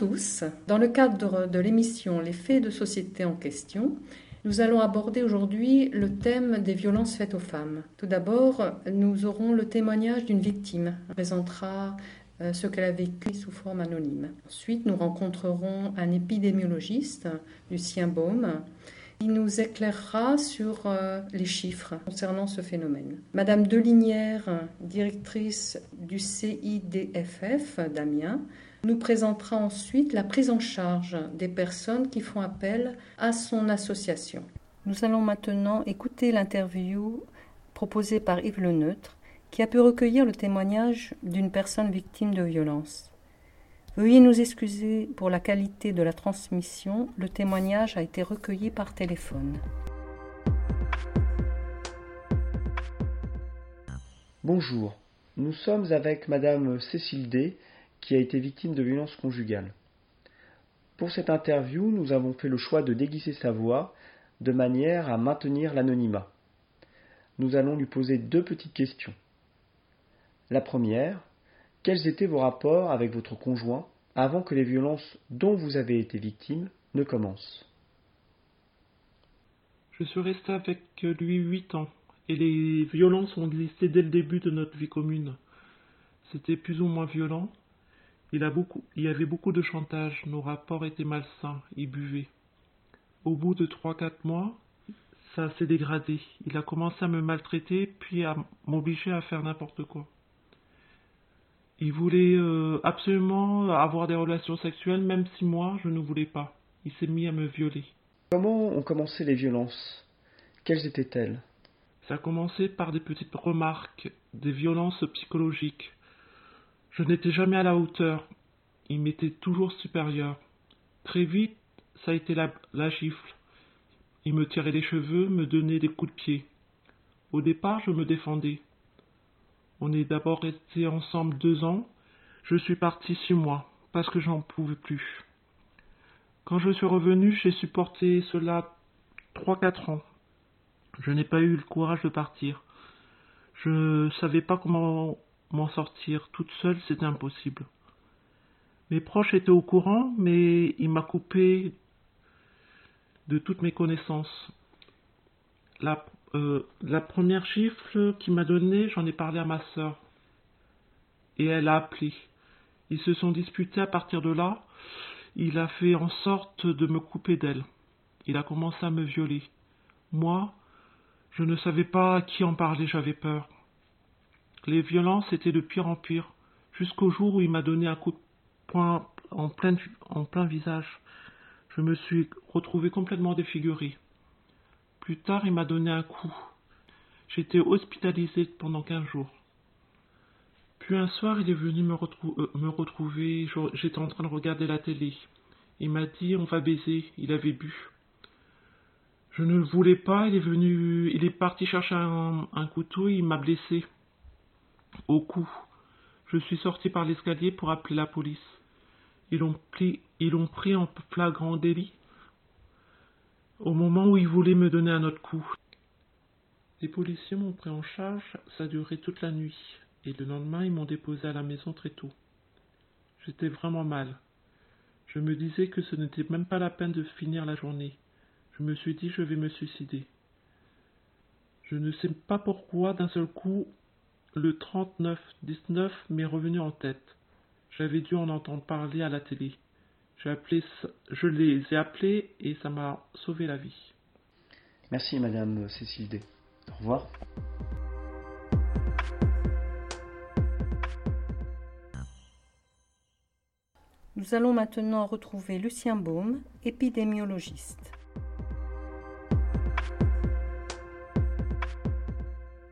Tous. Dans le cadre de l'émission Les faits de société en question, nous allons aborder aujourd'hui le thème des violences faites aux femmes. Tout d'abord, nous aurons le témoignage d'une victime. Elle présentera euh, ce qu'elle a vécu sous forme anonyme. Ensuite, nous rencontrerons un épidémiologiste, Lucien Baume, qui nous éclairera sur euh, les chiffres concernant ce phénomène. Madame Delinière, directrice du CIDFF d'Amiens, nous présentera ensuite la prise en charge des personnes qui font appel à son association. Nous allons maintenant écouter l'interview proposée par Yves Le Neutre, qui a pu recueillir le témoignage d'une personne victime de violence. Veuillez nous excuser pour la qualité de la transmission, le témoignage a été recueilli par téléphone. Bonjour, nous sommes avec Madame Cécile D, qui a été victime de violences conjugales. Pour cette interview, nous avons fait le choix de déguiser sa voix de manière à maintenir l'anonymat. Nous allons lui poser deux petites questions. La première, quels étaient vos rapports avec votre conjoint avant que les violences dont vous avez été victime ne commencent? Je suis resté avec lui huit ans et les violences ont existé dès le début de notre vie commune. C'était plus ou moins violent, il, il y avait beaucoup de chantage, nos rapports étaient malsains, il buvait. Au bout de trois quatre mois, ça s'est dégradé. Il a commencé à me maltraiter, puis à m'obliger à faire n'importe quoi. Il voulait euh, absolument avoir des relations sexuelles, même si moi, je ne voulais pas. Il s'est mis à me violer. Comment ont commencé les violences? Quelles étaient-elles? Ça a commencé par des petites remarques, des violences psychologiques. Je n'étais jamais à la hauteur. Il m'était toujours supérieur. Très vite, ça a été la, la gifle. Il me tirait les cheveux, me donnait des coups de pied. Au départ, je me défendais. On est d'abord resté ensemble deux ans. Je suis parti six mois, parce que j'en pouvais plus. Quand je suis revenu, j'ai supporté cela trois, quatre ans. Je n'ai pas eu le courage de partir. Je savais pas comment m'en sortir toute seule, c'était impossible. Mes proches étaient au courant, mais il m'a coupé de toutes mes connaissances. La, euh, la première chiffre qu'il m'a donnée, j'en ai parlé à ma sœur. Et elle a appelé. Ils se sont disputés à partir de là. Il a fait en sorte de me couper d'elle. Il a commencé à me violer. Moi, je ne savais pas à qui en parler, j'avais peur. Les violences étaient de pire en pire, jusqu'au jour où il m'a donné un coup de poing en plein, visage. Je me suis retrouvé complètement défiguré. Plus tard, il m'a donné un coup. J'étais hospitalisé pendant quinze jours. Puis un soir, il est venu me, euh, retrouver. J'étais en train de regarder la télé. Il m'a dit on va baiser. Il avait bu. Je ne le voulais pas. Il est venu. Il est parti chercher un, couteau. Il m'a blessé au cou. Je suis sorti par l'escalier pour appeler la police. Ils l'ont pris, ils l'ont pris en flagrant délit. Au moment où ils voulaient me donner un autre coup. Les policiers m'ont pris en charge, ça a duré toute la nuit, et le lendemain ils m'ont déposé à la maison très tôt. J'étais vraiment mal. Je me disais que ce n'était même pas la peine de finir la journée. Je me suis dit je vais me suicider. Je ne sais pas pourquoi d'un seul coup le 39-19 m'est revenu en tête. J'avais dû en entendre parler à la télé. Appelé, je les ai appelés et ça m'a sauvé la vie. Merci Madame Cécile D. Au revoir. Nous allons maintenant retrouver Lucien Baume, épidémiologiste.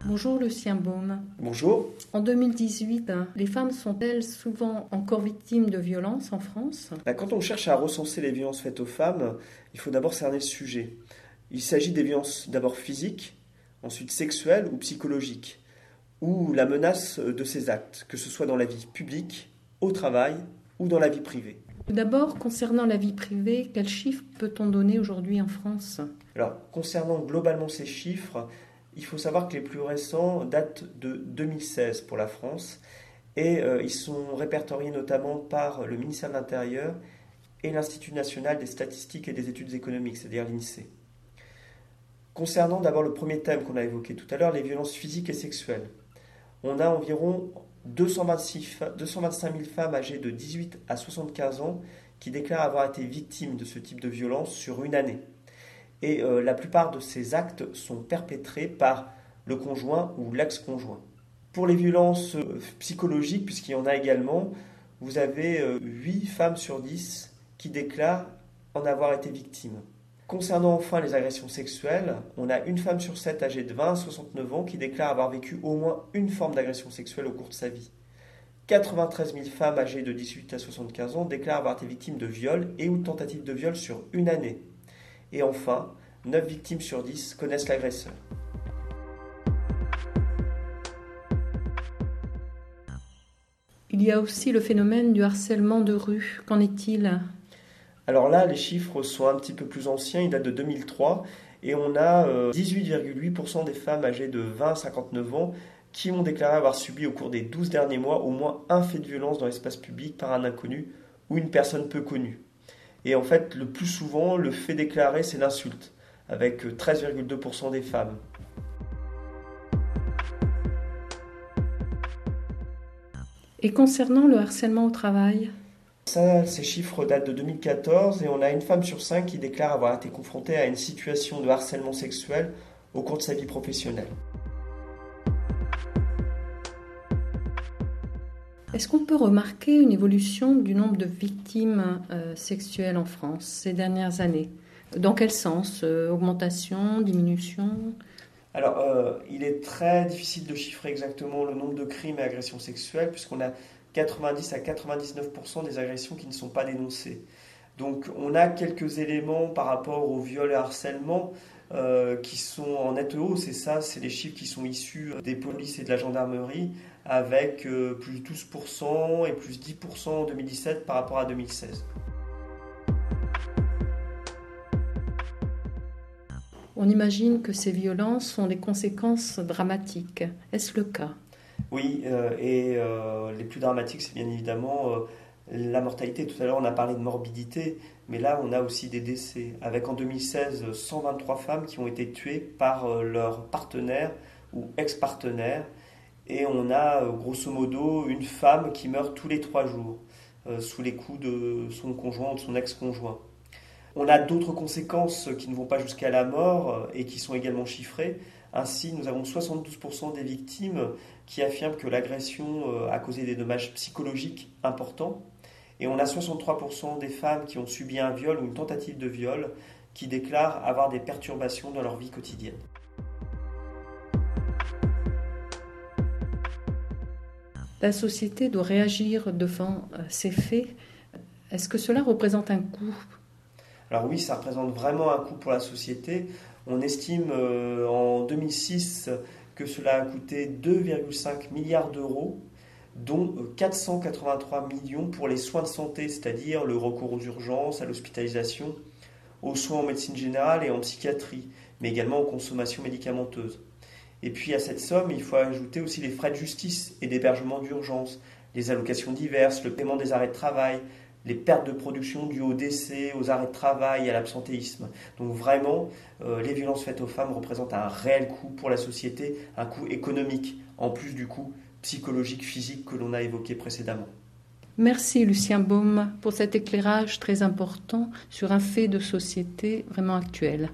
Bonjour Lucien Baume. Bonjour. En 2018, hein, les femmes sont-elles souvent encore victimes de violences en France? Bah, Quand on cherche à recenser les violences faites aux femmes, il faut d'abord cerner le sujet. Il s'agit des violences d'abord physiques, ensuite sexuelles ou psychologiques, ou la menace de ces actes, que ce soit dans la vie publique, au travail ou dans la vie privée. D'abord, concernant la vie privée, quels chiffres peut-on donner aujourd'hui en France? Alors, concernant globalement ces chiffres, il faut savoir que les plus récents datent de 2016 pour la France et euh, ils sont répertoriés notamment par le ministère de l'Intérieur et l'Institut national des statistiques et des études économiques, c'est-à-dire l'INSEE. Concernant d'abord le premier thème qu'on a évoqué tout à l'heure, les violences physiques et sexuelles, on a environ 226, 225 000 femmes âgées de 18 à 75 ans qui déclarent avoir été victimes de ce type de violence sur une année. Et euh, la plupart de ces actes sont perpétrés par le conjoint ou l'ex-conjoint. Pour les violences euh, psychologiques, puisqu'il y en a également, vous avez 8 euh, femmes sur 10 qui déclarent en avoir été victimes. Concernant enfin les agressions sexuelles, on a une femme sur 7 âgée de 20 à 69 ans qui déclare avoir vécu au moins une forme d'agression sexuelle au cours de sa vie. 93 000 femmes âgées de 18 à 75 ans déclarent avoir été victimes de viol et ou tentatives de viol sur une année. Et enfin, 9 victimes sur 10 connaissent l'agresseur. Il y a aussi le phénomène du harcèlement de rue. Qu'en est-il? Alors là, les chiffres sont un petit peu plus anciens, ils datent de 2003, et on a 18,8% euh, des femmes âgées de 20 à 59 ans qui ont déclaré avoir subi au cours des 12 derniers mois au moins un fait de violence dans l'espace public par un inconnu ou une personne peu connue. Et en fait, le plus souvent, le fait déclaré, c'est l'insulte, avec 13,2% des femmes. Et concernant le harcèlement au travail? Ça, ces chiffres datent de 2014 et on a une femme sur cinq qui déclare avoir été confrontée à une situation de harcèlement sexuel au cours de sa vie professionnelle. Est-ce qu'on peut remarquer une évolution du nombre de victimes euh, sexuelles en France ces dernières années? Dans quel sens euh, Augmentation, diminution? Alors, euh, il est très difficile de chiffrer exactement le nombre de crimes et agressions sexuelles, puisqu'on a 90 à 99% des agressions qui ne sont pas dénoncées. Donc, on a quelques éléments par rapport au viol et harcèlement. qui sont en nette hausse, et ça, c'est les chiffres qui sont issus des polices et de la gendarmerie, avec euh, plus 12% et plus 10% en 2017 par rapport à 2016. On imagine que ces violences ont des conséquences dramatiques. Est-ce le cas? Oui, euh, et euh, les plus dramatiques, c'est bien évidemment la mortalité. Tout à l'heure, on a parlé de morbidité, mais là, on a aussi des décès. Avec en 2016, 123 femmes qui ont été tuées par leur partenaire ou ex-partenaire et on a euh, grosso modo une femme qui meurt tous les trois jours euh, sous les coups de son conjoint ou de son ex-conjoint. On a d'autres conséquences qui ne vont pas jusqu'à la mort euh, et qui sont également chiffrées. Ainsi, nous avons 72% des victimes qui affirment que l'agression a causé des dommages psychologiques importants. Et on a 63% des femmes qui ont subi un viol ou une tentative de viol qui déclarent avoir des perturbations dans leur vie quotidienne. La société doit réagir devant euh, ces faits. Est-ce que cela représente un coût? Alors oui, ça représente vraiment un coût pour la société. On estime euh, en 2006 que cela a coûté 2,5 milliards d'euros, dont 483 euh, millions pour les soins de santé, c'est-à-dire le recours aux urgences, à l'hospitalisation, aux soins en médecine générale et en psychiatrie, mais également aux consommations médicamenteuses. Et puis à cette somme, il faut ajouter aussi les frais de justice et d'hébergement d'urgence, les allocations diverses, le paiement des arrêts de travail, les pertes de production dues au décès, aux arrêts de travail, à l'absentéisme. Donc vraiment, euh, les violences faites aux femmes représentent un réel coût pour la société, un coût économique, en plus du coût psychologique, physique que l'on a évoqué précédemment. Merci Lucien Baume pour cet éclairage très important sur un fait de société vraiment actuel.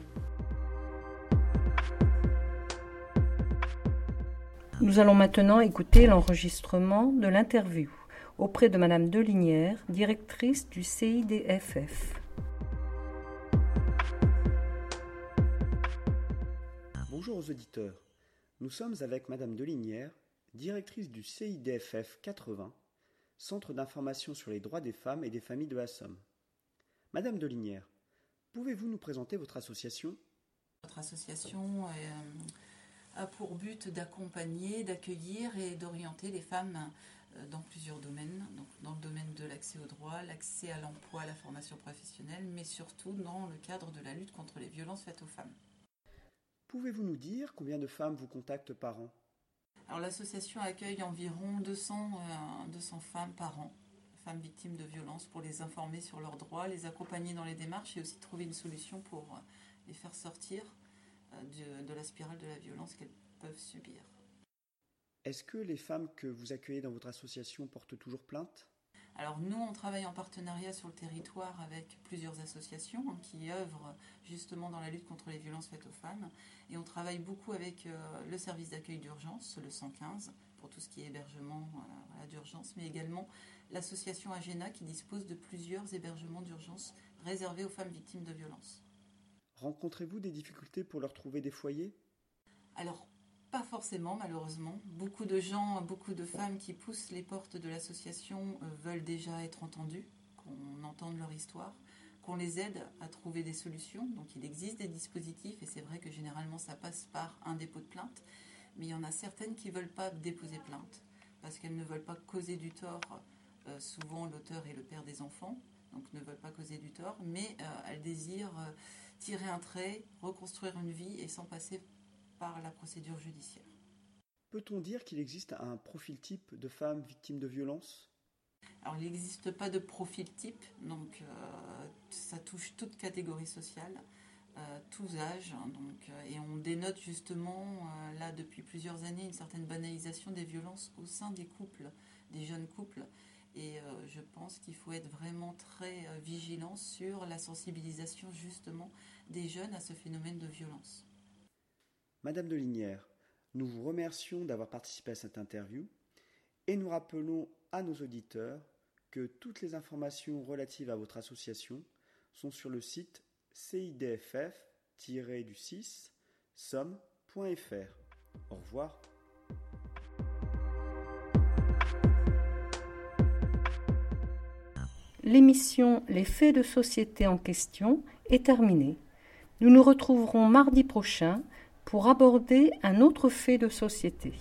Nous allons maintenant écouter l'enregistrement de l'interview auprès de Madame Delinière, directrice du CIDFF. Bonjour aux auditeurs. Nous sommes avec Madame Delinière, directrice du CIDFF 80, Centre d'information sur les droits des femmes et des familles de la Somme. Madame Delinière, pouvez-vous nous présenter votre association? Votre association est a pour but d'accompagner, d'accueillir et d'orienter les femmes euh, dans plusieurs domaines, donc dans le domaine de l'accès au droit, l'accès à l'emploi, à la formation professionnelle, mais surtout dans le cadre de la lutte contre les violences faites aux femmes. Pouvez-vous nous dire combien de femmes vous contactent par an? Alors l'association accueille environ 200, 200 femmes par an femmes victimes de violences pour les informer sur leurs droits, les accompagner dans les démarches et aussi trouver une solution pour euh, les faire sortir euh, de, la spirale de la violence qu'elles peuvent subir. Est-ce que les femmes que vous accueillez dans votre association portent toujours plainte? Alors nous, on travaille en partenariat sur le territoire avec plusieurs associations hein, qui œuvrent justement dans la lutte contre les violences faites aux femmes. Et on travaille beaucoup avec euh, le service d'accueil d'urgence, le 115, pour tout ce qui est hébergement d'urgence, mais également l'association Agena qui dispose de plusieurs hébergements d'urgence réservés aux femmes victimes de violences. Rencontrez-vous des difficultés pour leur trouver des foyers? Alors, pas forcément, malheureusement. Beaucoup de gens, beaucoup de femmes qui poussent les portes de l'association euh, veulent déjà être entendues, qu'on entende leur histoire, qu'on les aide à trouver des solutions. Donc, il existe des dispositifs et c'est vrai que généralement ça passe par un dépôt de plainte, mais il y en a certaines qui ne veulent pas déposer plainte parce qu'elles ne veulent pas causer du tort euh, souvent l'auteur est le père des enfants, donc ne veulent pas causer du tort, mais euh, elles désirent euh, tirer un trait, reconstruire une vie et sans passer par la procédure judiciaire. Peut-on dire qu'il existe un profil type de femmes victimes de violences Alors il n'existe pas de profil type, donc ça touche toute catégorie sociale. tous âges. Hein, donc, et on dénote justement, là, depuis plusieurs années, une certaine banalisation des violences au sein des couples, des jeunes couples. Et euh, je pense qu'il faut être vraiment très euh, vigilant sur la sensibilisation justement des jeunes à ce phénomène de violence. Madame de Linière, nous vous remercions d'avoir participé à cette interview et nous rappelons à nos auditeurs que toutes les informations relatives à votre association sont sur le site cidff-du6 somme.fr. Au revoir. L'émission Les faits de société en question est terminée. Nous nous retrouverons mardi prochain pour aborder un autre fait de société.